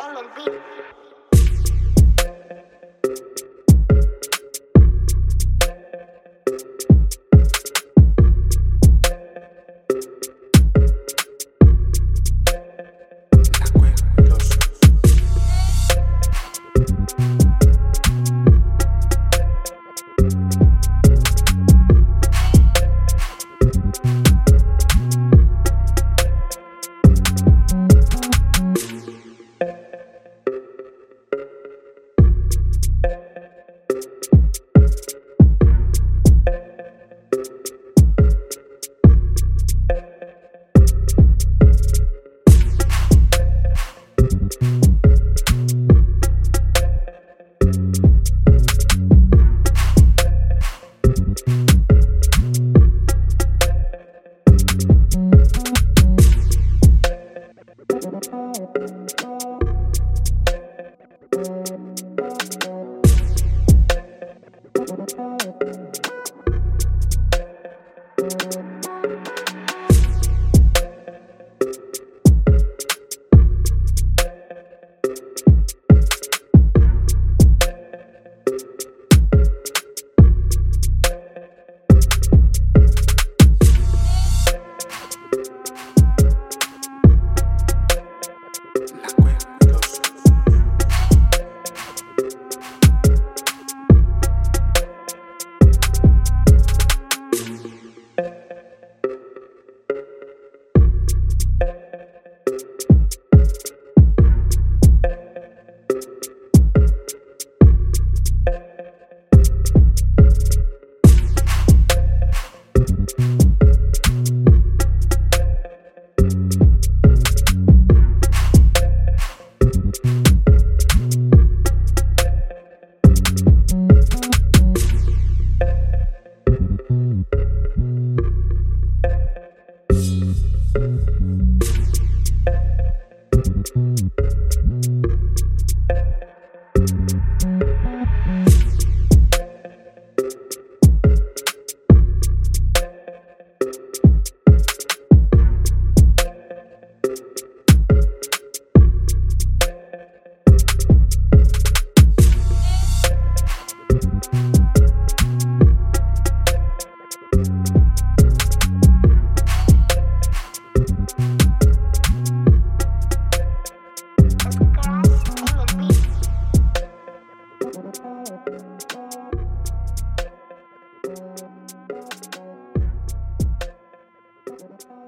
on the beat. Thank you.